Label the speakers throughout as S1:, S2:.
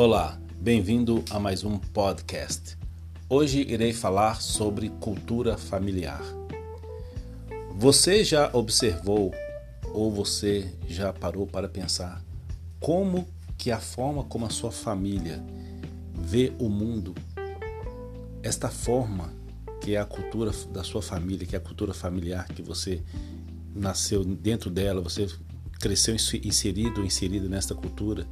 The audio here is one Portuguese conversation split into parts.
S1: Olá, bem-vindo a mais um podcast. Hoje irei falar sobre cultura familiar. Você já observou ou você já parou para pensar como que a forma como a sua família vê o mundo, esta forma que é a cultura da sua família, que é a cultura familiar que você nasceu dentro dela, você cresceu inserido, inserido nesta cultura,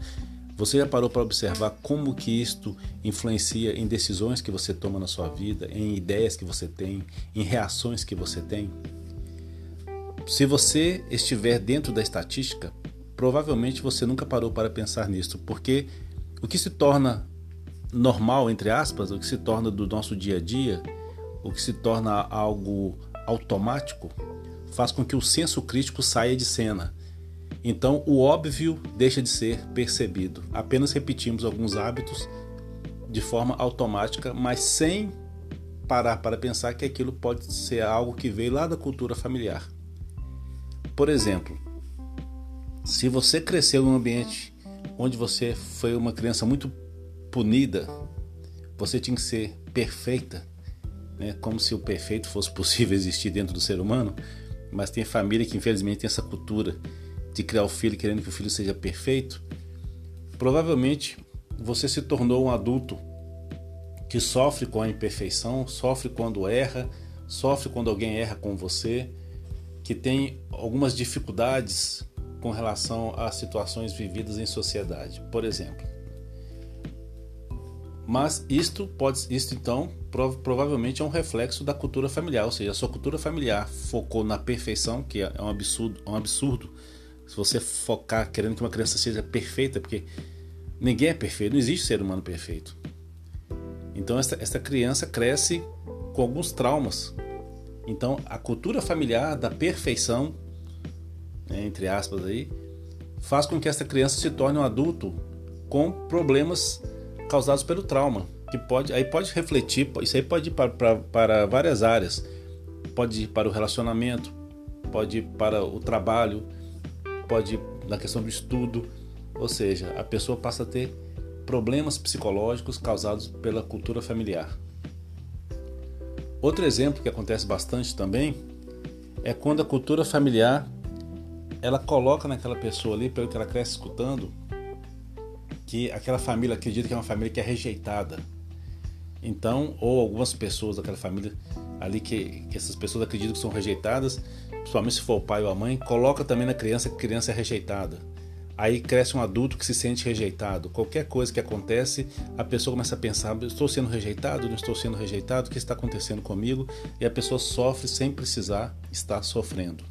S1: você já parou para observar como que isto influencia em decisões que você toma na sua vida, em ideias que você tem, em reações que você tem? Se você estiver dentro da estatística, provavelmente você nunca parou para pensar nisso, porque o que se torna normal, entre aspas, o que se torna do nosso dia a dia, o que se torna algo automático, faz com que o senso crítico saia de cena. Então, o óbvio deixa de ser percebido. Apenas repetimos alguns hábitos de forma automática, mas sem parar para pensar que aquilo pode ser algo que veio lá da cultura familiar. Por exemplo, se você cresceu em um ambiente onde você foi uma criança muito punida, você tinha que ser perfeita, né? como se o perfeito fosse possível existir dentro do ser humano, mas tem família que infelizmente tem essa cultura de criar o filho querendo que o filho seja perfeito. Provavelmente você se tornou um adulto que sofre com a imperfeição, sofre quando erra, sofre quando alguém erra com você, que tem algumas dificuldades com relação a situações vividas em sociedade, por exemplo. Mas isto pode, isto então provavelmente é um reflexo da cultura familiar, ou seja, a sua cultura familiar focou na perfeição, que é um absurdo, um absurdo. Se você focar querendo que uma criança seja perfeita, porque ninguém é perfeito, não existe ser humano perfeito. Então essa, essa criança cresce com alguns traumas. Então a cultura familiar da perfeição, né, entre aspas aí, faz com que essa criança se torne um adulto com problemas causados pelo trauma, que pode aí pode refletir, isso aí pode ir para, para, para várias áreas, pode ir para o relacionamento, pode ir para o trabalho, pode na questão do estudo, ou seja, a pessoa passa a ter problemas psicológicos causados pela cultura familiar. Outro exemplo que acontece bastante também é quando a cultura familiar ela coloca naquela pessoa ali, pelo que ela cresce escutando, que aquela família acredita que é uma família que é rejeitada. Então, ou algumas pessoas daquela família ali que, que essas pessoas acreditam que são rejeitadas, principalmente se for o pai ou a mãe, coloca também na criança que a criança é rejeitada. Aí cresce um adulto que se sente rejeitado. Qualquer coisa que acontece, a pessoa começa a pensar: estou sendo rejeitado, não estou sendo rejeitado, o que está acontecendo comigo? E a pessoa sofre sem precisar estar sofrendo.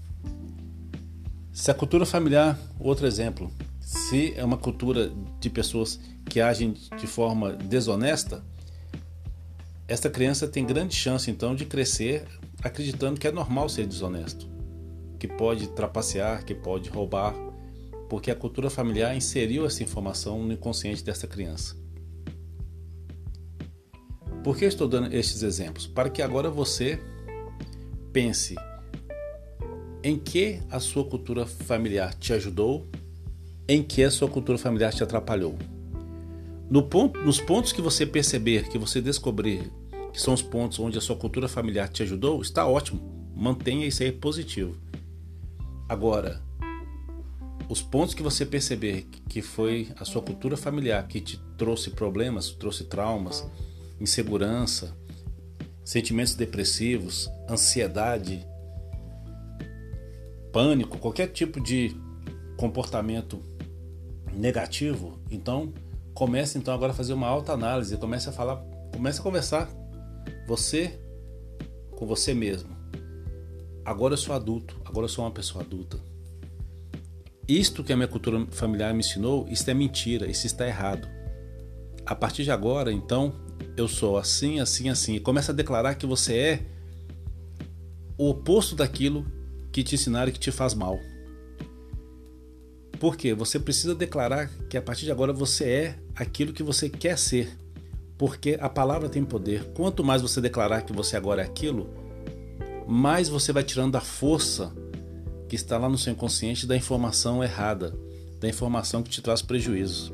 S1: Se a cultura familiar, outro exemplo, se é uma cultura de pessoas que agem de forma desonesta, esta criança tem grande chance então de crescer acreditando que é normal ser desonesto, que pode trapacear, que pode roubar, porque a cultura familiar inseriu essa informação no inconsciente dessa criança. Por que estou dando estes exemplos? Para que agora você pense em que a sua cultura familiar te ajudou em que a sua cultura familiar te atrapalhou. No ponto, nos pontos que você perceber, que você descobrir que são os pontos onde a sua cultura familiar te ajudou, está ótimo. Mantenha isso aí positivo. Agora, os pontos que você perceber que foi a sua cultura familiar que te trouxe problemas, trouxe traumas, insegurança, sentimentos depressivos, ansiedade, pânico, qualquer tipo de comportamento negativo, então comece então agora a fazer uma alta análise, comece a falar, comece a conversar você com você mesmo. Agora eu sou adulto, agora eu sou uma pessoa adulta. Isto que a minha cultura familiar me ensinou, isso é mentira, isso está errado. A partir de agora, então, eu sou assim, assim, assim. E começa a declarar que você é o oposto daquilo que te ensinaram que te faz mal. Porque você precisa declarar que a partir de agora você é aquilo que você quer ser. Porque a palavra tem poder. Quanto mais você declarar que você agora é aquilo, mais você vai tirando a força que está lá no seu inconsciente da informação errada, da informação que te traz prejuízos.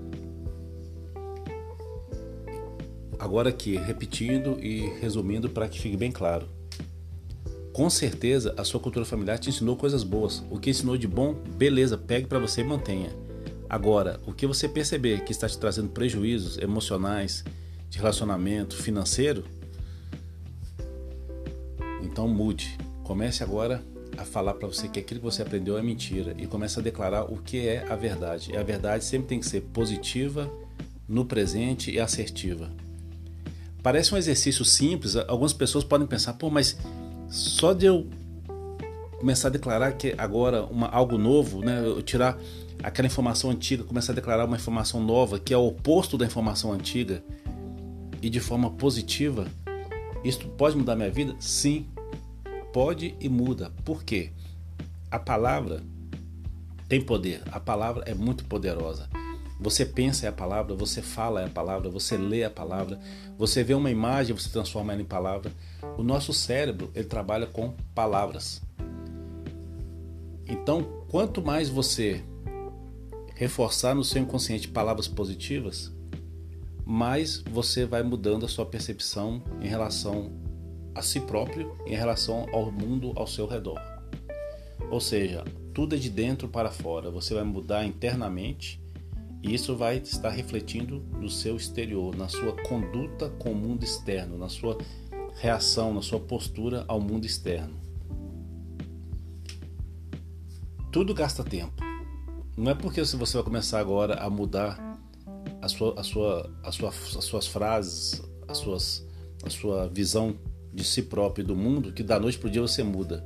S1: agora aqui, repetindo e resumindo para que fique bem claro. Com certeza a sua cultura familiar te ensinou coisas boas. O que ensinou de bom, beleza, pegue para você e mantenha. Agora, o que você perceber que está te trazendo prejuízos emocionais, de relacionamento, financeiro, então mude. Comece agora a falar para você que aquilo que você aprendeu é mentira e comece a declarar o que é a verdade. E a verdade sempre tem que ser positiva, no presente e assertiva. Parece um exercício simples, algumas pessoas podem pensar, pô, mas só de eu começar a declarar que agora uma, algo novo, né, eu tirar aquela informação antiga, começar a declarar uma informação nova que é o oposto da informação antiga e de forma positiva, isso pode mudar minha vida? Sim, pode e muda. Por quê? A palavra tem poder, a palavra é muito poderosa. Você pensa é a palavra, você fala é a palavra, você lê a palavra, você vê uma imagem, você transforma ela em palavra. O nosso cérebro, ele trabalha com palavras. Então, quanto mais você reforçar no seu inconsciente palavras positivas, mais você vai mudando a sua percepção em relação a si próprio, em relação ao mundo ao seu redor. Ou seja, tudo é de dentro para fora. Você vai mudar internamente e isso vai estar refletindo no seu exterior, na sua conduta com o mundo externo, na sua reação, na sua postura ao mundo externo. Tudo gasta tempo. Não é porque se você vai começar agora a mudar a sua, a sua, a sua, as suas frases, as suas, a sua visão de si próprio e do mundo que da noite para o dia você muda.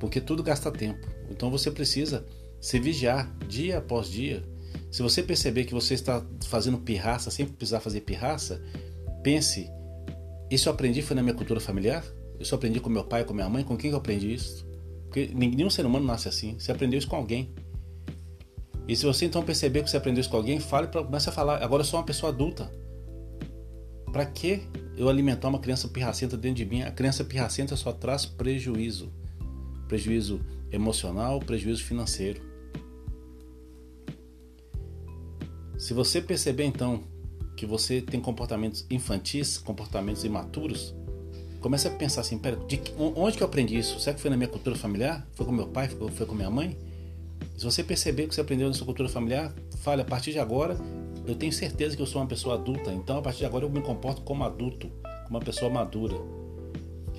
S1: Porque tudo gasta tempo. Então você precisa se vigiar dia após dia se você perceber que você está fazendo pirraça sem precisar fazer pirraça, pense: isso eu aprendi foi na minha cultura familiar? Isso eu aprendi com meu pai, com minha mãe? Com quem eu aprendi isso? Porque nenhum ser humano nasce assim. Você aprendeu isso com alguém. E se você então perceber que você aprendeu isso com alguém, fale para comece a falar. Agora eu sou uma pessoa adulta. Para que eu alimentar uma criança pirracenta dentro de mim? A criança pirracenta só traz prejuízo. Prejuízo emocional, prejuízo financeiro. Se você perceber então que você tem comportamentos infantis, comportamentos imaturos, comece a pensar assim, pera, de, onde que eu aprendi isso? Será que foi na minha cultura familiar? Foi com meu pai? Foi, foi com minha mãe? Se você perceber que você aprendeu na sua cultura familiar, fale, a partir de agora, eu tenho certeza que eu sou uma pessoa adulta, então a partir de agora eu me comporto como adulto, como uma pessoa madura.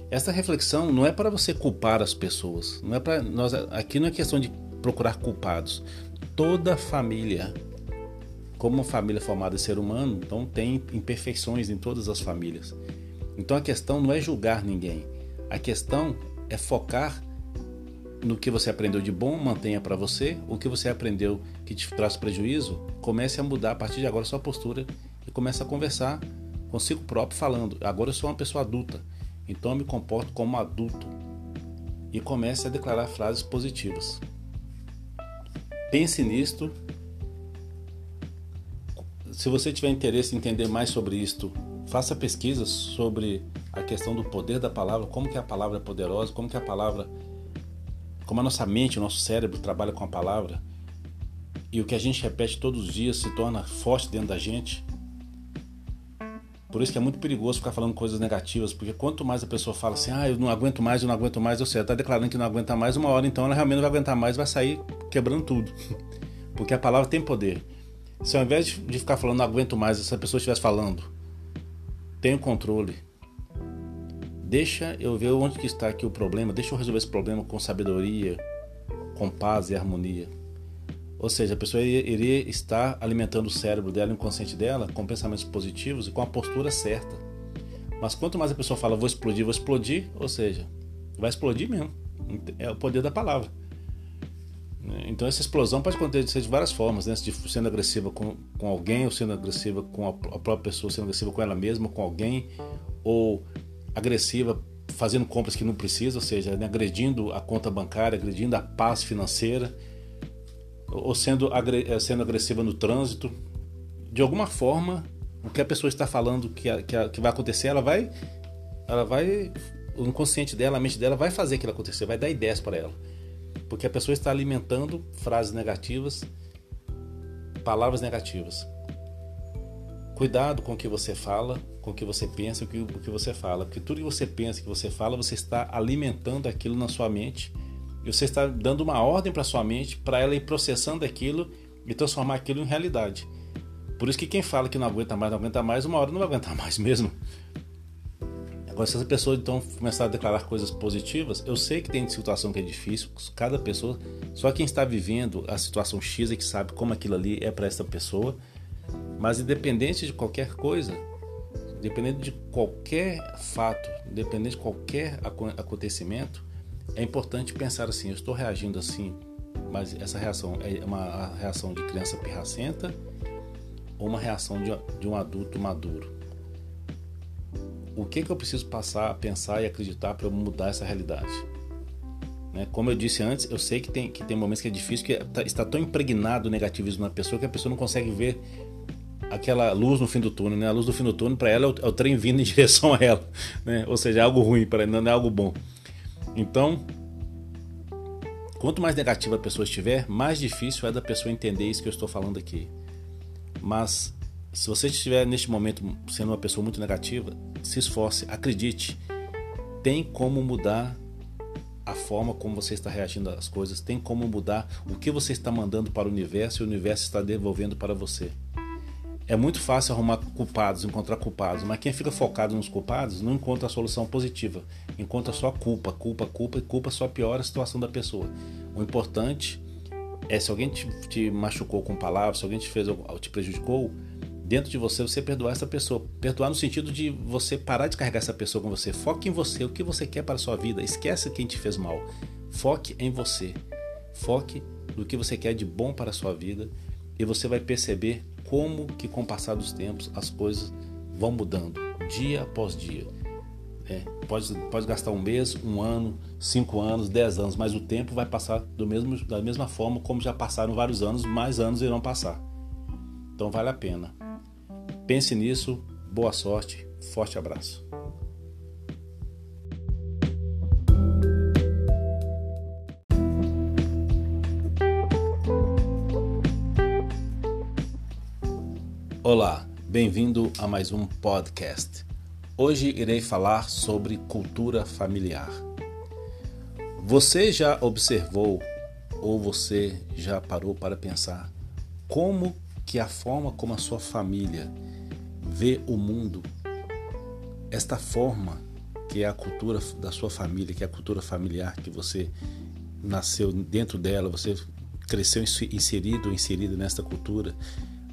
S1: Essa reflexão não é para você culpar as pessoas, não é para nós aqui não é questão de procurar culpados. Toda família como uma família formada de ser humano, então tem imperfeições em todas as famílias. Então a questão não é julgar ninguém. A questão é focar no que você aprendeu de bom, mantenha para você. O que você aprendeu que te traz prejuízo, comece a mudar a partir de agora sua postura e comece a conversar consigo próprio falando: agora eu sou uma pessoa adulta, então eu me comporto como adulto. E comece a declarar frases positivas. Pense nisto se você tiver interesse em entender mais sobre isto, faça pesquisas sobre a questão do poder da palavra, como que a palavra é poderosa, como que a palavra, como a nossa mente, o nosso cérebro trabalha com a palavra e o que a gente repete todos os dias se torna forte dentro da gente. Por isso que é muito perigoso ficar falando coisas negativas, porque quanto mais a pessoa fala assim, ah, eu não aguento mais, eu não aguento mais, ou seja, está declarando que não aguenta mais, uma hora então ela realmente não vai aguentar mais, vai sair quebrando tudo. Porque a palavra tem poder. Se ao invés de ficar falando, não aguento mais, essa pessoa estivesse falando, tenho controle. Deixa eu ver onde que está aqui o problema, deixa eu resolver esse problema com sabedoria, com paz e harmonia. Ou seja, a pessoa iria estar alimentando o cérebro dela, o inconsciente dela, com pensamentos positivos e com a postura certa. Mas quanto mais a pessoa fala, vou explodir, vou explodir, ou seja, vai explodir mesmo. É o poder da palavra. Então essa explosão pode acontecer de várias formas, né? De sendo agressiva com, com alguém, ou sendo agressiva com a, a própria pessoa, sendo agressiva com ela mesma, com alguém, ou agressiva fazendo compras que não precisa, ou seja, né? agredindo a conta bancária, agredindo a paz financeira, ou sendo, eh, sendo agressiva no trânsito. De alguma forma, o que a pessoa está falando que, que, que vai acontecer, ela vai, ela vai, o inconsciente dela, a mente dela vai fazer aquilo acontecer, vai dar ideias para ela. Porque a pessoa está alimentando frases negativas, palavras negativas. Cuidado com o que você fala, com o que você pensa e o que você fala. Porque tudo que você pensa, que você fala, você está alimentando aquilo na sua mente e você está dando uma ordem para sua mente para ela ir processando aquilo e transformar aquilo em realidade. Por isso que quem fala que não aguenta mais, não aguenta mais, uma hora não vai aguentar mais mesmo. Agora, se essa pessoa então começar a declarar coisas positivas, eu sei que tem situação que é difícil, cada pessoa, só quem está vivendo a situação X é que sabe como aquilo ali é para essa pessoa. Mas independente de qualquer coisa, independente de qualquer fato, independente de qualquer acontecimento, é importante pensar assim: eu estou reagindo assim, mas essa reação é uma reação de criança pirracenta ou uma reação de, um adulto maduro? O que, que eu preciso passar a pensar e acreditar para eu mudar essa realidade? Né? Como eu disse antes, eu sei que tem, que tem momentos que é difícil, que tá, está tão impregnado o negativismo na pessoa que a pessoa não consegue ver aquela luz no fim do túnel. Né? A luz do fim do túnel, para ela, é o, é o, trem vindo em direção a ela. Né? Ou seja, é algo ruim, para ela não é algo bom. Então, quanto mais negativa a pessoa estiver, mais difícil é da pessoa entender isso que eu estou falando aqui. Mas se você estiver neste momento sendo uma pessoa muito negativa, se esforce, acredite. Tem como mudar a forma como você está reagindo às coisas, tem como mudar o que você está mandando para o universo e o universo está devolvendo para você. É muito fácil arrumar culpados, encontrar culpados, mas quem fica focado nos culpados não encontra a solução positiva, encontra só culpa, culpa, culpa e culpa só piora a situação da pessoa. O importante é se alguém te, te machucou com palavras, se alguém te fez te prejudicou, dentro de você você perdoar essa pessoa. Perdoar no sentido de você parar de carregar essa pessoa com você. Foque em você, o que você quer para a sua vida. Esquece quem te fez mal. Foque em você. Foque no que você quer de bom para a sua vida e você vai perceber como que com o passar dos tempos as coisas vão mudando dia após dia. É, pode, pode gastar um mês, um ano, cinco anos, dez anos, mas o tempo vai passar do mesmo, da mesma forma como já passaram vários anos, mais anos irão passar. Então vale a pena. Pense nisso, boa sorte, forte abraço. Olá, bem-vindo a mais um podcast. Hoje irei falar sobre cultura familiar. Você já observou ou você já parou para pensar como que a forma como a sua família vê o mundo, esta forma que é a cultura da sua família, que é a cultura familiar que você nasceu dentro dela, você cresceu inserido, inserido nesta cultura,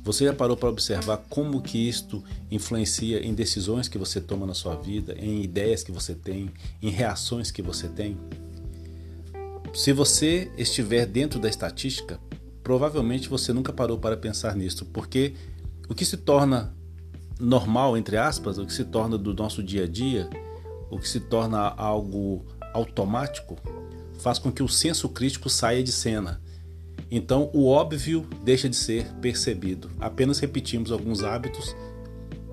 S1: você já parou para observar como que isto influencia em decisões que você toma na sua vida, em ideias que você tem, em reações que você tem? Se você estiver dentro da estatística, provavelmente você nunca parou para pensar nisso, porque o que se torna normal, entre aspas, o que se torna do nosso dia a dia, o que se torna algo automático, faz com que o senso crítico saia de cena então, o óbvio deixa de ser percebido. Apenas repetimos alguns hábitos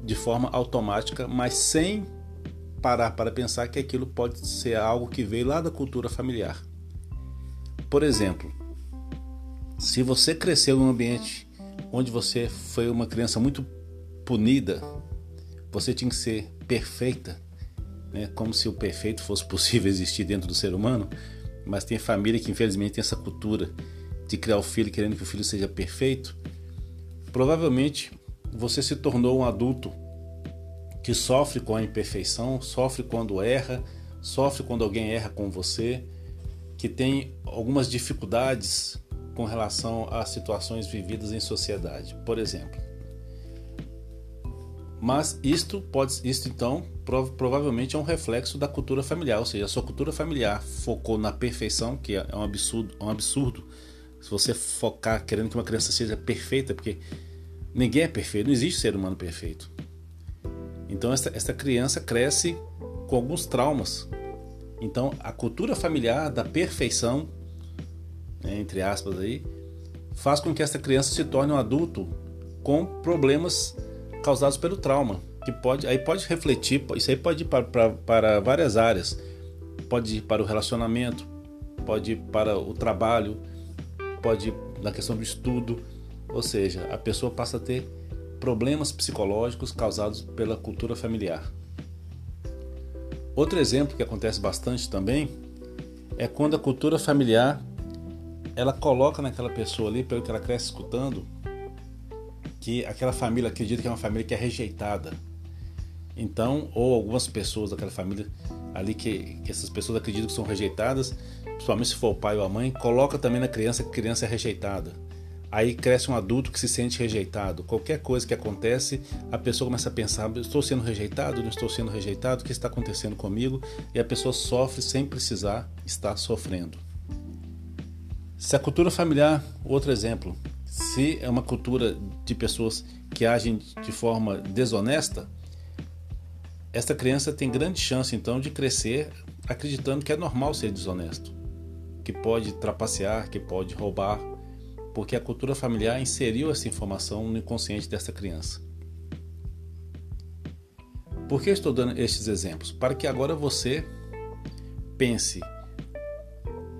S1: de forma automática, mas sem parar para pensar que aquilo pode ser algo que veio lá da cultura familiar. Por exemplo, se você cresceu num ambiente onde você foi uma criança muito punida, você tinha que ser perfeita, né? como se o perfeito fosse possível existir dentro do ser humano, mas tem família que infelizmente tem essa cultura de criar o filho querendo que o filho seja perfeito, provavelmente você se tornou um adulto que sofre com a imperfeição, sofre quando erra, sofre quando alguém erra com você, que tem algumas dificuldades com relação a situações vividas em sociedade, por exemplo. Mas isto pode, isto então provavelmente é um reflexo da cultura familiar, ou seja, a sua cultura familiar focou na perfeição, que é um absurdo, um absurdo se você focar querendo que uma criança seja perfeita, porque ninguém é perfeito, não existe ser humano perfeito. Então essa, essa criança cresce com alguns traumas. Então a cultura familiar da perfeição, né, entre aspas aí, faz com que essa criança se torne um adulto com problemas causados pelo trauma, que pode aí pode refletir, isso aí pode ir para, para, para várias áreas, pode ir para o relacionamento, pode ir para o trabalho, pode ir na questão do estudo, ou seja, a pessoa passa a ter problemas psicológicos causados pela cultura familiar. Outro exemplo que acontece bastante também é quando a cultura familiar ela coloca naquela pessoa ali, pelo que ela cresce escutando, que aquela família acredita que é uma família que é rejeitada. Então, ou algumas pessoas daquela família ali que, que essas pessoas acreditam que são rejeitadas, principalmente se for o pai ou a mãe, coloca também na criança que a criança é rejeitada. Aí cresce um adulto que se sente rejeitado. Qualquer coisa que acontece, a pessoa começa a pensar: estou sendo rejeitado, não estou sendo rejeitado, o que está acontecendo comigo? E a pessoa sofre sem precisar estar sofrendo. Se a cultura familiar, outro exemplo, se é uma cultura de pessoas que agem de forma desonesta, esta criança tem grande chance então de crescer acreditando que é normal ser desonesto, que pode trapacear, que pode roubar, porque a cultura familiar inseriu essa informação no inconsciente dessa criança. Por que estou dando estes exemplos? Para que agora você pense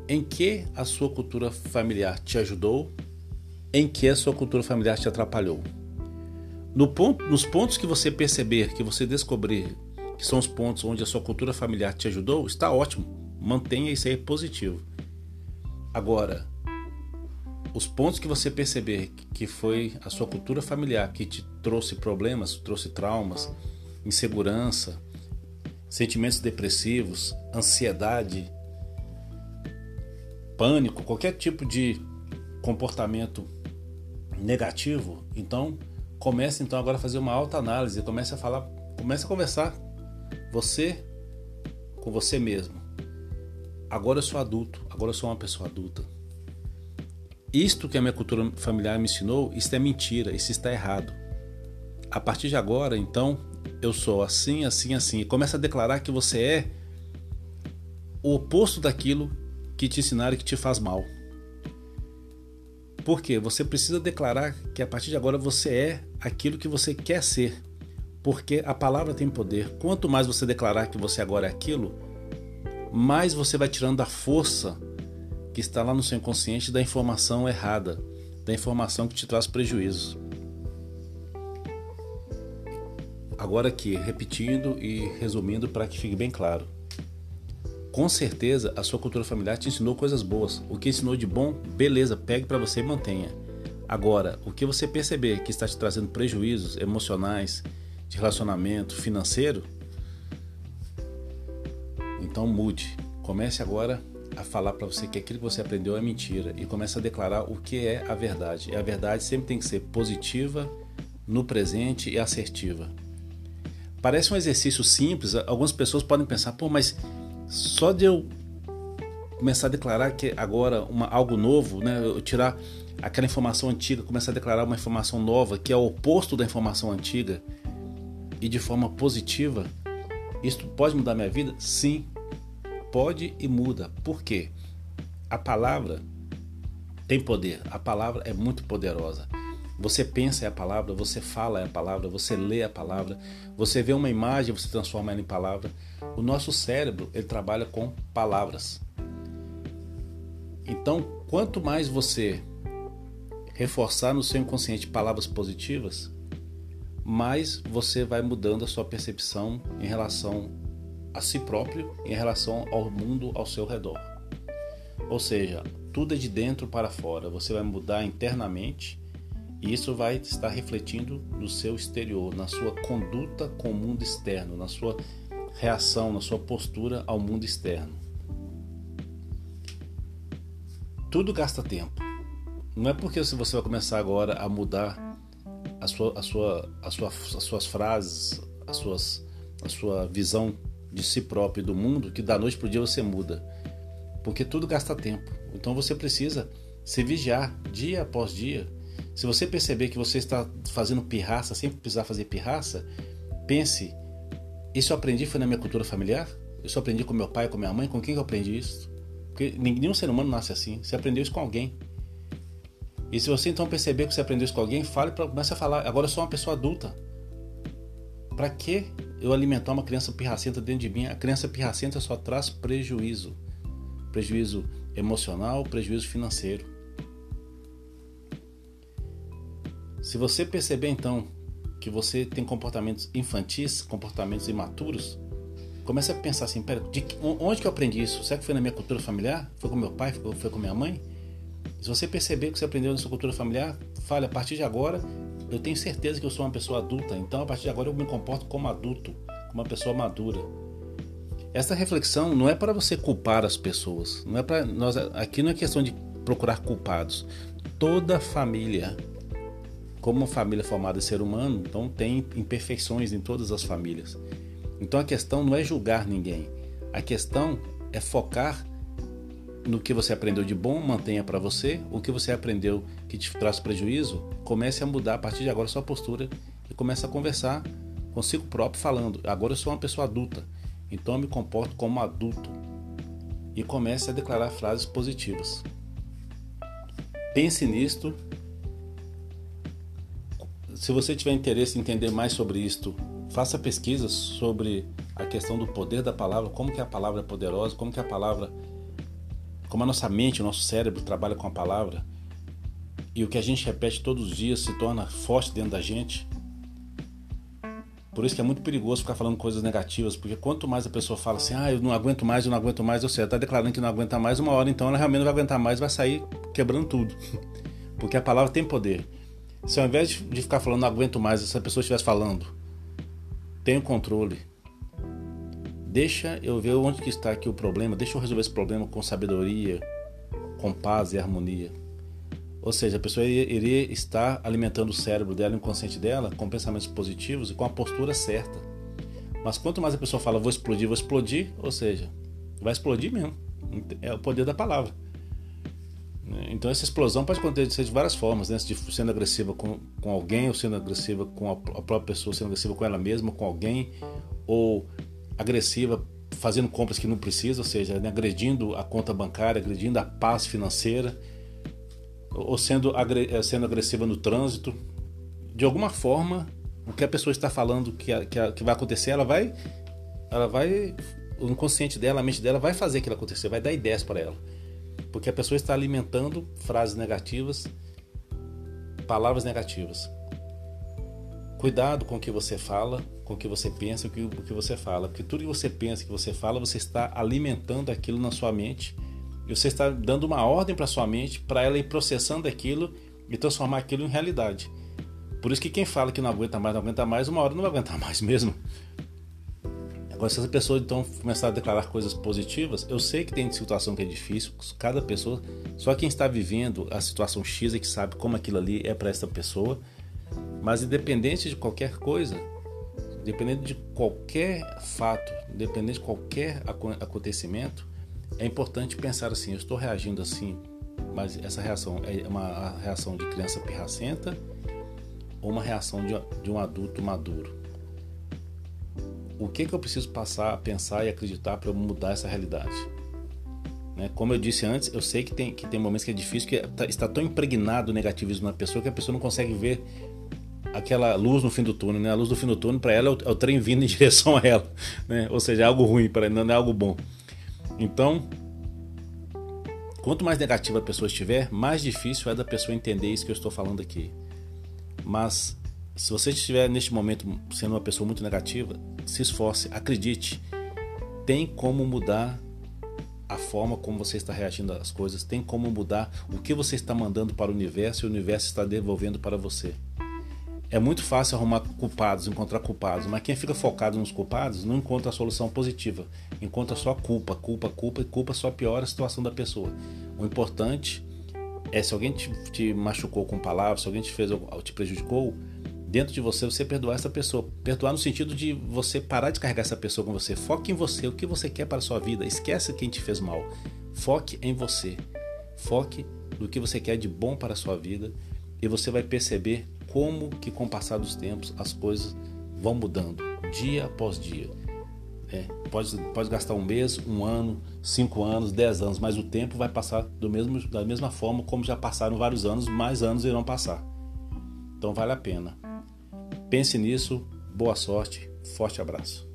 S1: em que a sua cultura familiar te ajudou, em que a sua cultura familiar te atrapalhou. No ponto, nos pontos que você perceber, que você descobrir que são os pontos onde a sua cultura familiar te ajudou, está ótimo. Mantenha isso aí positivo. Agora, os pontos que você perceber que foi a sua cultura familiar que te trouxe problemas, trouxe traumas, insegurança, sentimentos depressivos, ansiedade, pânico, qualquer tipo de comportamento negativo, então comece então agora a fazer uma alta análise, comece a falar, comece a conversar você com você mesmo. Agora eu sou adulto, agora eu sou uma pessoa adulta. Isto que a minha cultura familiar me ensinou, isso é mentira, isso está errado. A partir de agora, então, eu sou assim, assim, assim. E começa a declarar que você é o oposto daquilo que te ensinaram que te faz mal. Por quê? Você precisa declarar que a partir de agora você é aquilo que você quer ser. Porque a palavra tem poder. Quanto mais você declarar que você agora é aquilo, mais você vai tirando a força que está lá no seu inconsciente da informação errada, da informação que te traz prejuízos. Agora aqui, repetindo e resumindo para que fique bem claro. Com certeza a sua cultura familiar te ensinou coisas boas. O que ensinou de bom, beleza, pegue para você e mantenha. Agora, o que você perceber que está te trazendo prejuízos emocionais, de relacionamento, financeiro, então mude. Comece agora a falar para você que aquilo que você aprendeu é mentira e começa a declarar o que é a verdade. E a verdade sempre tem que ser positiva, no presente e assertiva. Parece um exercício simples, algumas pessoas podem pensar, pô, mas só de eu começar a declarar que agora uma, algo novo, né, eu tirar aquela informação antiga, começar a declarar uma informação nova que é o oposto da informação antiga e de forma positiva, isso pode mudar minha vida? Sim, pode e muda. Por quê? A palavra tem poder, a palavra é muito poderosa. Você pensa é a palavra, você fala é a palavra, você lê a palavra, você vê uma imagem, você transforma ela em palavra. O nosso cérebro, ele trabalha com palavras. Então, quanto mais você reforçar no seu inconsciente palavras positivas, mais você vai mudando a sua percepção em relação a si próprio em relação ao mundo ao seu redor. Ou seja, tudo é de dentro para fora. Você vai mudar internamente e isso vai estar refletindo no seu exterior, na sua conduta com o mundo externo, na sua reação, na sua postura ao mundo externo. Tudo gasta tempo. Não é porque você vai começar agora a mudar a sua, a sua, a sua, as suas frases, as suas, a sua visão de si próprio e do mundo que da noite para o dia você muda. Porque tudo gasta tempo. Então você precisa se vigiar dia após dia. Se você perceber que você está fazendo pirraça sem precisar fazer pirraça, pense: isso eu aprendi foi na minha cultura familiar? Isso eu aprendi com meu pai, com minha mãe? Com quem eu aprendi isso? Porque nenhum ser humano nasce assim. Você aprendeu isso com alguém. E se você então perceber que você aprendeu isso com alguém, fale comece a falar. Agora eu sou uma pessoa adulta. Para que eu alimentar uma criança pirracenta dentro de mim? A criança pirracenta só traz prejuízo. Prejuízo emocional, prejuízo financeiro. Se você perceber então que você tem comportamentos infantis, comportamentos imaturos, comece a pensar assim, pera, de, onde que eu aprendi isso? Será que foi na minha cultura familiar? Foi com meu pai? Foi, foi com minha mãe? Se você perceber que você aprendeu na sua cultura familiar, fale, a partir de agora, eu tenho certeza que eu sou uma pessoa adulta, então a partir de agora eu me comporto como adulto, como uma pessoa madura. Essa reflexão não é para você culpar as pessoas, não é para nós aqui não é questão de procurar culpados. Toda família, como uma família formada de ser humano, então tem imperfeições em todas as famílias. Então a questão não é julgar ninguém. A questão é focar no que você aprendeu de bom, mantenha para você. O que você aprendeu que te traz prejuízo, comece a mudar a partir de agora sua postura e comece a conversar consigo próprio falando: agora eu sou uma pessoa adulta, então eu me comporto como adulto. E comece a declarar frases positivas. Pense nisto. Se você tiver interesse em entender mais sobre isto, faça pesquisas sobre a questão do poder da palavra, como que a palavra é poderosa, como que a palavra, como a nossa mente, o nosso cérebro trabalha com a palavra e o que a gente repete todos os dias se torna forte dentro da gente. Por isso que é muito perigoso ficar falando coisas negativas, porque quanto mais a pessoa fala assim, ah, eu não aguento mais, eu não aguento mais, ou seja, está declarando que não aguenta mais, uma hora então ela realmente não vai aguentar mais, vai sair quebrando tudo. Porque a palavra tem poder. Se ao invés de ficar falando não aguento mais, se a pessoa estivesse falando, tenho controle, deixa eu ver onde que está aqui o problema, deixa eu resolver esse problema com sabedoria, com paz e harmonia. Ou seja, a pessoa iria estar alimentando o cérebro dela, o inconsciente dela, com pensamentos positivos e com a postura certa. Mas quanto mais a pessoa fala, vou explodir, vou explodir, ou seja, vai explodir mesmo. É o poder da palavra. Então essa explosão pode acontecer de várias formas, né? de sendo agressiva com, com alguém, ou sendo agressiva com a, própria pessoa, sendo agressiva com ela mesma, com alguém, ou agressiva fazendo compras que não precisa, ou seja, né? agredindo a conta bancária, agredindo a paz financeira ou sendo, eh, sendo agressiva no trânsito. De alguma forma, o que a pessoa está falando que, que, que vai acontecer, ela vai, ela vai, o inconsciente dela, a mente dela vai fazer aquilo acontecer, vai dar ideias para ela. Porque a pessoa está alimentando frases negativas, palavras negativas. Cuidado com o que você fala, com o que você pensa, com o que você fala. Porque tudo que você pensa, que você fala, você está alimentando aquilo na sua mente e você está dando uma ordem para sua mente para ela ir processando aquilo e transformar aquilo em realidade. Por isso que quem fala que não aguenta mais, não aguenta mais, uma hora não vai aguentar mais mesmo. Agora, se essa pessoa então começar a declarar coisas positivas, eu sei que tem situação que é difícil, cada pessoa, só quem está vivendo a situação X é que sabe como aquilo ali é para essa pessoa. Mas independente de qualquer coisa, independente de qualquer fato, independente de qualquer acontecimento, é importante pensar assim: eu estou reagindo assim, mas essa reação é uma reação de criança pirracenta ou uma reação de, de um adulto maduro? O que, que eu preciso passar a pensar e acreditar para eu mudar essa realidade? Né? Como eu disse antes, eu sei que tem, que tem momentos que é difícil, que tá, está tão impregnado o negativismo na pessoa que a pessoa não consegue ver aquela luz no fim do túnel. Né? A luz do fim do túnel, para ela, é o, é o, trem vindo em direção a ela. Né? Ou seja, é algo ruim, para ela não é algo bom. Então, quanto mais negativa a pessoa estiver, mais difícil é da pessoa entender isso que eu estou falando aqui. Mas se você estiver neste momento sendo uma pessoa muito negativa, se esforce, acredite. Tem como mudar a forma como você está reagindo às coisas, tem como mudar o que você está mandando para o universo e o universo está devolvendo para você. É muito fácil arrumar culpados, encontrar culpados, mas quem fica focado nos culpados não encontra a solução positiva, encontra só culpa, culpa, culpa e culpa só piora a situação da pessoa. O importante é se alguém te, te machucou com palavras, se alguém te fez te prejudicou, dentro de você você perdoar essa pessoa. Perdoar no sentido de você parar de carregar essa pessoa com você. Foque em você, o que você quer para a sua vida. Esquece quem te fez mal. Foque em você. Foque no que você quer de bom para a sua vida e você vai perceber como que com o passar dos tempos as coisas vão mudando dia após dia. É, pode, pode gastar um mês, um ano, cinco anos, dez anos, mas o tempo vai passar do mesmo, da mesma forma como já passaram vários anos, mais anos irão passar. Então vale a pena. Pense nisso, boa sorte, forte abraço.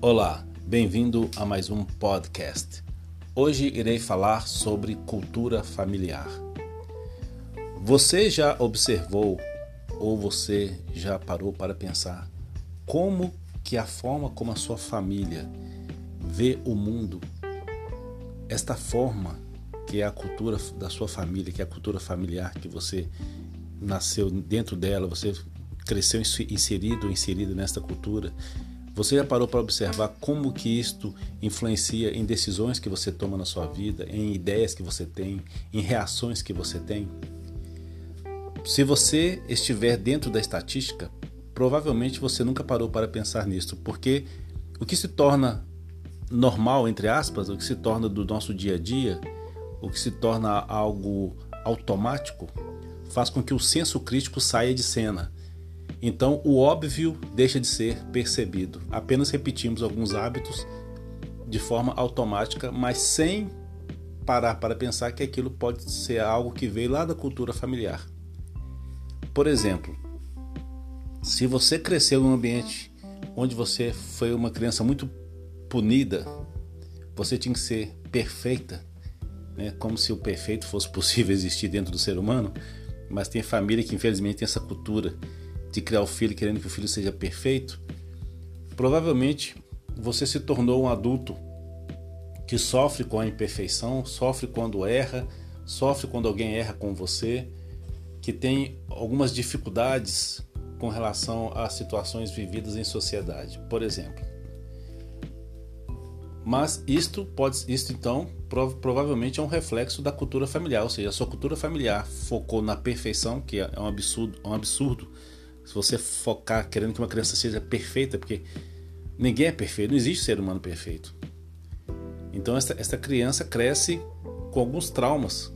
S1: Olá, Bem-vindo a mais um podcast. Hoje irei falar sobre cultura familiar. Você já observou ou você já parou para pensar como que a forma como a sua família vê o mundo, esta forma que é a cultura da sua família, que é a cultura familiar que você nasceu dentro dela, você cresceu inserido, inserido nesta cultura, você já parou para observar como que isto influencia em decisões que você toma na sua vida, em ideias que você tem, em reações que você tem? Se você estiver dentro da estatística, provavelmente você nunca parou para pensar nisso, porque o que se torna normal, entre aspas, o que se torna do nosso dia a dia, o que se torna algo automático, faz com que o senso crítico saia de cena então, o óbvio deixa de ser percebido. Apenas repetimos alguns hábitos de forma automática, mas sem parar para pensar que aquilo pode ser algo que veio lá da cultura familiar. Por exemplo, se você cresceu num ambiente onde você foi uma criança muito punida, você tinha que ser perfeita, né? como se o perfeito fosse possível existir dentro do ser humano, mas tem família que infelizmente tem essa cultura de criar o filho querendo que o filho seja perfeito, provavelmente você se tornou um adulto que sofre com a imperfeição, sofre quando erra, sofre quando alguém erra com você, que tem algumas dificuldades com relação a situações vividas em sociedade, por exemplo. Mas isto pode, isto então provavelmente é um reflexo da cultura familiar, ou seja, a sua cultura familiar focou na perfeição, que é um absurdo, um absurdo se você focar querendo que uma criança seja perfeita, porque ninguém é perfeito, não existe ser humano perfeito. Então esta, esta criança cresce com alguns traumas.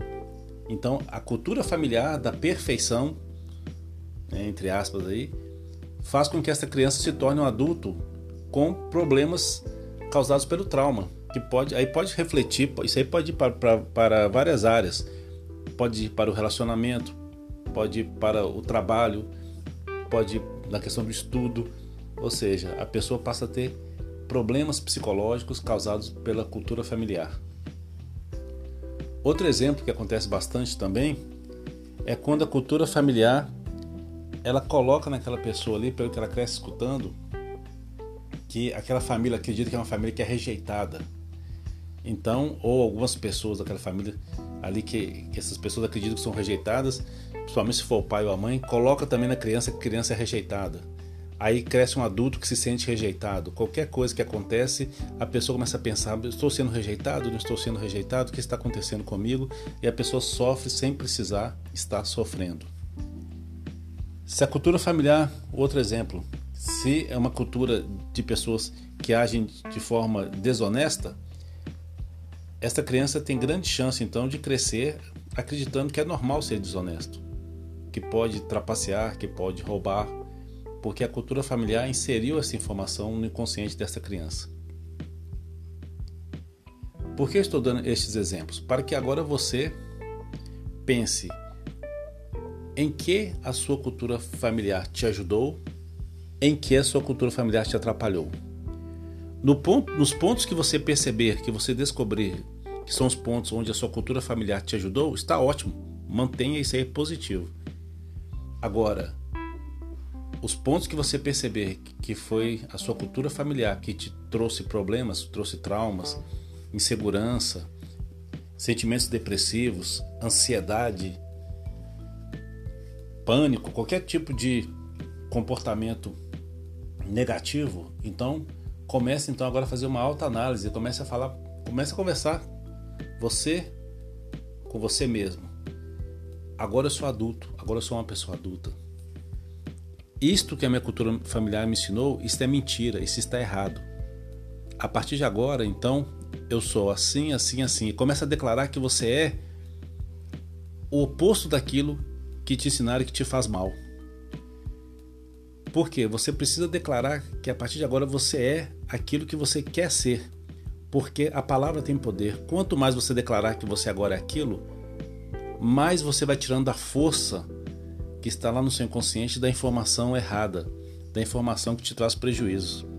S1: Então a cultura familiar da perfeição, né, entre aspas aí, faz com que esta criança se torne um adulto com problemas causados pelo trauma, que pode aí pode refletir, isso aí pode ir para, para, para várias áreas, pode ir para o relacionamento, pode ir para o trabalho, pode ir na questão do estudo, ou seja, a pessoa passa a ter problemas psicológicos causados pela cultura familiar. Outro exemplo que acontece bastante também é quando a cultura familiar ela coloca naquela pessoa ali, pelo que ela cresce escutando, que aquela família acredita que é uma família que é rejeitada. Então, ou algumas pessoas daquela família ali que, que essas pessoas acreditam que são rejeitadas, principalmente se for o pai ou a mãe, coloca também na criança que a criança é rejeitada. Aí cresce um adulto que se sente rejeitado. Qualquer coisa que acontece, a pessoa começa a pensar: estou sendo rejeitado, não estou sendo rejeitado, o que está acontecendo comigo? E a pessoa sofre sem precisar estar sofrendo. Se a cultura familiar, outro exemplo, se é uma cultura de pessoas que agem de forma desonesta, esta criança tem grande chance então de crescer acreditando que é normal ser desonesto, que pode trapacear, que pode roubar, porque a cultura familiar inseriu essa informação no inconsciente desta criança. Por que estou dando estes exemplos? Para que agora você pense em que a sua cultura familiar te ajudou, em que a sua cultura familiar te atrapalhou. No ponto, nos pontos que você perceber, que você descobrir que são os pontos onde a sua cultura familiar te ajudou, está ótimo. Mantenha isso aí positivo. Agora, os pontos que você perceber que foi a sua cultura familiar que te trouxe problemas, trouxe traumas, insegurança, sentimentos depressivos, ansiedade, pânico, qualquer tipo de comportamento negativo, então comece então agora a fazer uma alta análise, comece a falar, comece a conversar você com você mesmo. Agora eu sou adulto, agora eu sou uma pessoa adulta. Isto que a minha cultura familiar me ensinou, isso é mentira, isso está errado. A partir de agora, então, eu sou assim, assim, assim. E começa a declarar que você é o oposto daquilo que te ensinaram que te faz mal. Porque você precisa declarar que a partir de agora você é aquilo que você quer ser. Porque a palavra tem poder. Quanto mais você declarar que você agora é aquilo, mais você vai tirando a força que está lá no seu inconsciente da informação errada, da informação que te traz prejuízo.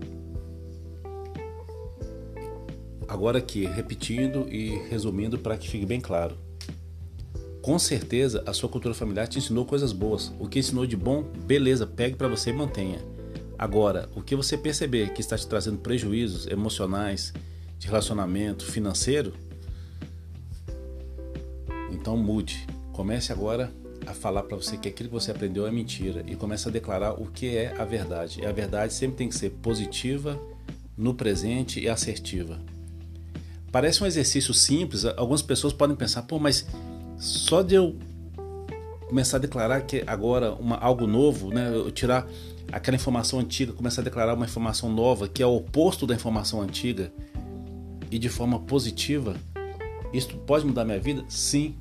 S1: agora aqui, repetindo e resumindo para que fique bem claro. Com certeza a sua cultura familiar te ensinou coisas boas. O que ensinou de bom, beleza, pegue para você e mantenha. Agora, o que você perceber que está te trazendo prejuízos emocionais, de relacionamento, financeiro, então mude. Comece agora a falar para você que aquilo que você aprendeu é mentira e comece a declarar o que é a verdade. E a verdade sempre tem que ser positiva, no presente e assertiva. Parece um exercício simples, algumas pessoas podem pensar, pô, mas só de eu começar a declarar que agora uma, algo novo, né, eu tirar aquela informação antiga, começar a declarar uma informação nova que é o oposto da informação antiga e de forma positiva, isso pode mudar minha vida? Sim,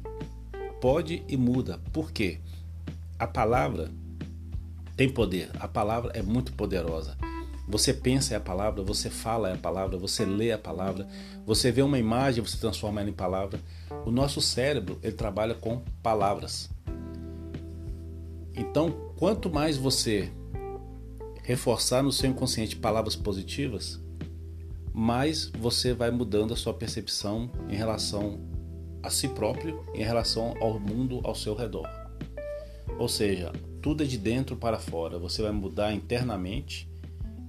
S1: pode e muda. Por quê? A palavra tem poder, a palavra é muito poderosa. Você pensa é a palavra, você fala é a palavra, você lê a palavra, você vê uma imagem, você transforma ela em palavra. O nosso cérebro, ele trabalha com palavras. Então, quanto mais você reforçar no seu inconsciente palavras positivas, mais você vai mudando a sua percepção em relação a si próprio, em relação ao mundo ao seu redor. Ou seja, tudo é de dentro para fora. Você vai mudar internamente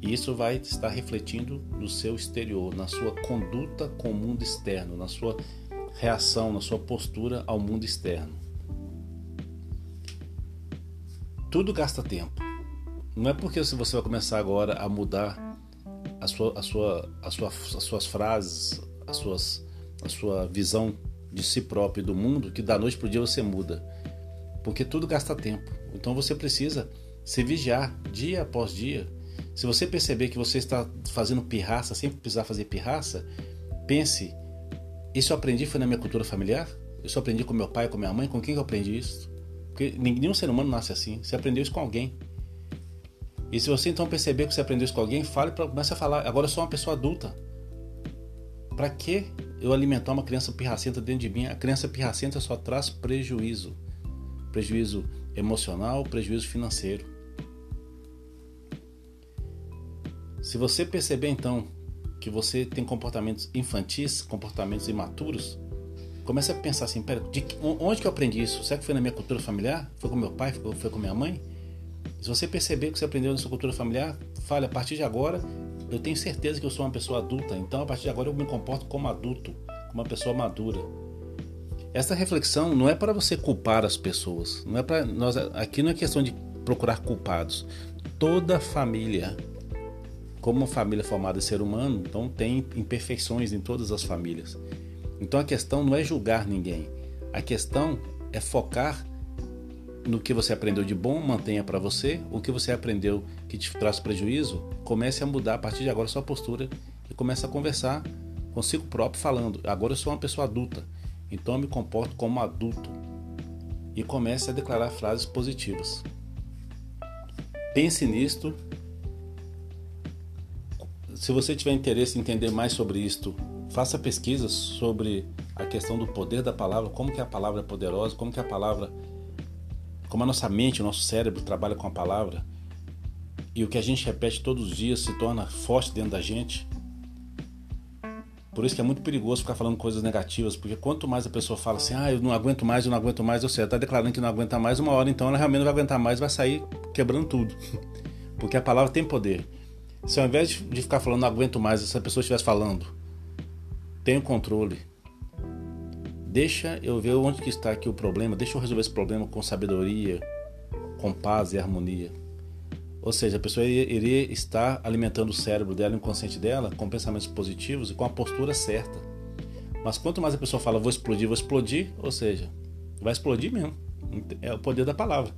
S1: e isso vai estar refletindo no seu exterior, na sua conduta com o mundo externo, na sua reação, na sua postura ao mundo externo. Tudo gasta tempo. Não é porque você vai começar agora a mudar a sua, a sua, a sua, as suas frases, as suas, a sua visão de si próprio e do mundo que da noite para o dia você muda. Porque tudo gasta tempo. Então você precisa se vigiar dia após dia. Se você perceber que você está fazendo pirraça sem precisar fazer pirraça, pense: isso eu aprendi foi na minha cultura familiar? Isso eu aprendi com meu pai, com minha mãe? Com quem eu aprendi isso? Porque nenhum ser humano nasce assim. Você aprendeu isso com alguém. E se você então perceber que você aprendeu isso com alguém, fale para comece a falar. Agora eu sou uma pessoa adulta. Para que eu alimentar uma criança pirracenta dentro de mim? A criança pirracenta só traz prejuízo. Prejuízo emocional, prejuízo financeiro. Se você perceber então que você tem comportamentos infantis, comportamentos imaturos, comece a pensar assim, pera, de, onde que eu aprendi isso? Será que foi na minha cultura familiar? Foi com meu pai? Foi, com minha mãe? Se você perceber que você aprendeu na sua cultura familiar, fale, a partir de agora, eu tenho certeza que eu sou uma pessoa adulta, então a partir de agora eu me comporto como adulto, como uma pessoa madura. Essa reflexão não é para você culpar as pessoas, não é para nós aqui não é questão de procurar culpados. Toda família como uma família formada de ser humano, então tem imperfeições em todas as famílias. Então a questão não é julgar ninguém. A questão é focar no que você aprendeu de bom, mantenha para você. O que você aprendeu que te traz prejuízo, comece a mudar a partir de agora sua postura e comece a conversar consigo próprio falando: agora eu sou uma pessoa adulta, então eu me comporto como adulto. E comece a declarar frases positivas. Pense nisto se você tiver interesse em entender mais sobre isto, faça pesquisas sobre a questão do poder da palavra, como que a palavra é poderosa, como que a palavra, como a nossa mente, o nosso cérebro trabalha com a palavra e o que a gente repete todos os dias se torna forte dentro da gente. Por isso que é muito perigoso ficar falando coisas negativas, porque quanto mais a pessoa fala assim, ah, eu não aguento mais, eu não aguento mais, ou seja, está declarando que não aguenta mais, uma hora então ela realmente não vai aguentar mais, vai sair quebrando tudo. Porque a palavra tem poder. Se ao invés de ficar falando, não aguento mais, essa pessoa estivesse falando, tenho controle. Deixa eu ver onde que está aqui o problema, deixa eu resolver esse problema com sabedoria, com paz e harmonia. Ou seja, a pessoa iria estar alimentando o cérebro dela, o inconsciente dela, com pensamentos positivos e com a postura certa. Mas quanto mais a pessoa fala, vou explodir, vou explodir, ou seja, vai explodir mesmo. É o poder da palavra.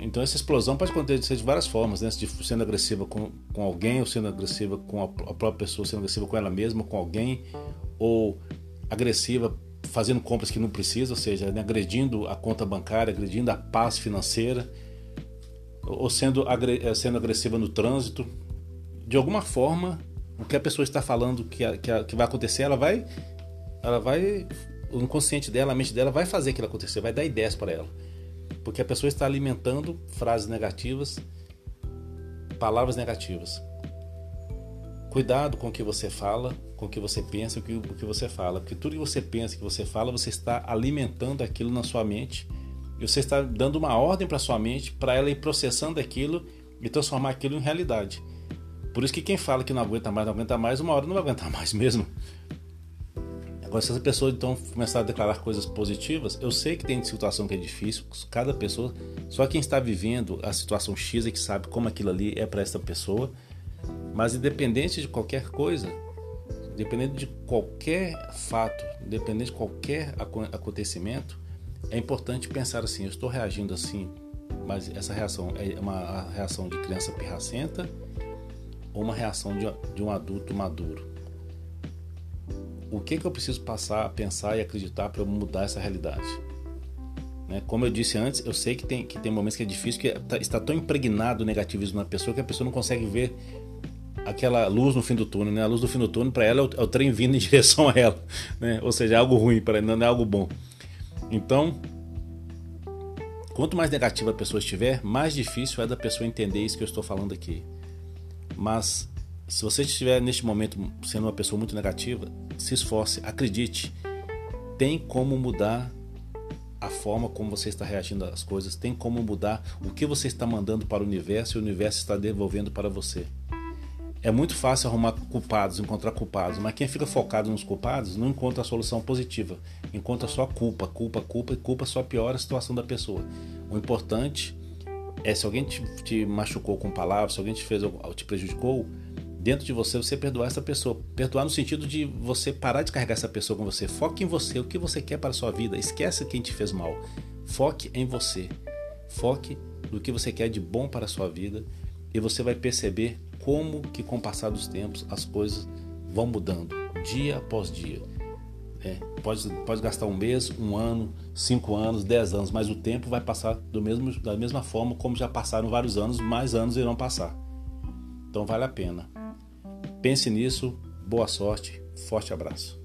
S1: Então essa explosão pode acontecer de várias formas, né? Sendo agressiva com, com alguém, ou sendo agressiva com a, a própria pessoa, sendo agressiva com ela mesma, com alguém, ou agressiva fazendo compras que não precisa, ou seja, né? agredindo a conta bancária, agredindo a paz financeira, ou sendo, eh, sendo agressiva no trânsito. De alguma forma, o que a pessoa está falando que, que, que vai acontecer, ela vai, ela vai, o inconsciente dela, a mente dela vai fazer aquilo acontecer, vai dar ideias para ela. Porque a pessoa está alimentando frases negativas, palavras negativas. Cuidado com o que você fala, com o que você pensa, com o que você fala, porque tudo que você pensa, que você fala, você está alimentando aquilo na sua mente e você está dando uma ordem para sua mente para ela ir processando aquilo e transformar aquilo em realidade. Por isso que quem fala que não aguenta mais, não aguenta mais, uma hora não vai aguentar mais mesmo. Se essa pessoa então começar a declarar coisas positivas, eu sei que tem situação que é difícil, cada pessoa, só quem está vivendo a situação X é que sabe como aquilo ali é para essa pessoa mas independente de qualquer coisa, independente de qualquer fato, independente de qualquer acontecimento, é importante pensar assim: eu estou reagindo assim, mas essa reação é uma reação de criança pirracenta ou uma reação de, um adulto maduro? O que, que eu preciso passar a pensar e acreditar para mudar essa realidade? Né? Como eu disse antes, eu sei que tem, que tem momentos que é difícil, que tá, está tão impregnado o negativismo na pessoa que a pessoa não consegue ver aquela luz no fim do túnel, né? A luz do fim do túnel para ela é o, é o, trem vindo em direção a ela, né? Ou seja, é algo ruim para ela, não é algo bom. Então, quanto mais negativa a pessoa estiver, mais difícil é da pessoa entender isso que eu estou falando aqui. Mas se você estiver neste momento sendo uma pessoa muito negativa, se esforce, acredite. Tem como mudar a forma como você está reagindo às coisas, tem como mudar o que você está mandando para o universo e o universo está devolvendo para você. É muito fácil arrumar culpados, encontrar culpados, mas quem fica focado nos culpados não encontra a solução positiva, encontra só culpa, culpa, culpa e culpa só piora a situação da pessoa. O importante é se alguém te, te machucou com palavras, se alguém te fez te prejudicou, dentro de você você perdoar essa pessoa. Perdoar no sentido de você parar de carregar essa pessoa com você. Foque em você, o que você quer para a sua vida. Esquece quem te fez mal. Foque em você. Foque no que você quer de bom para a sua vida e você vai perceber como que com o passar dos tempos as coisas vão mudando dia após dia. É, pode, pode gastar um mês, um ano, cinco anos, dez anos, mas o tempo vai passar do mesmo, da mesma forma como já passaram vários anos, mais anos irão passar. Então vale a pena. Pense nisso, boa sorte, forte abraço.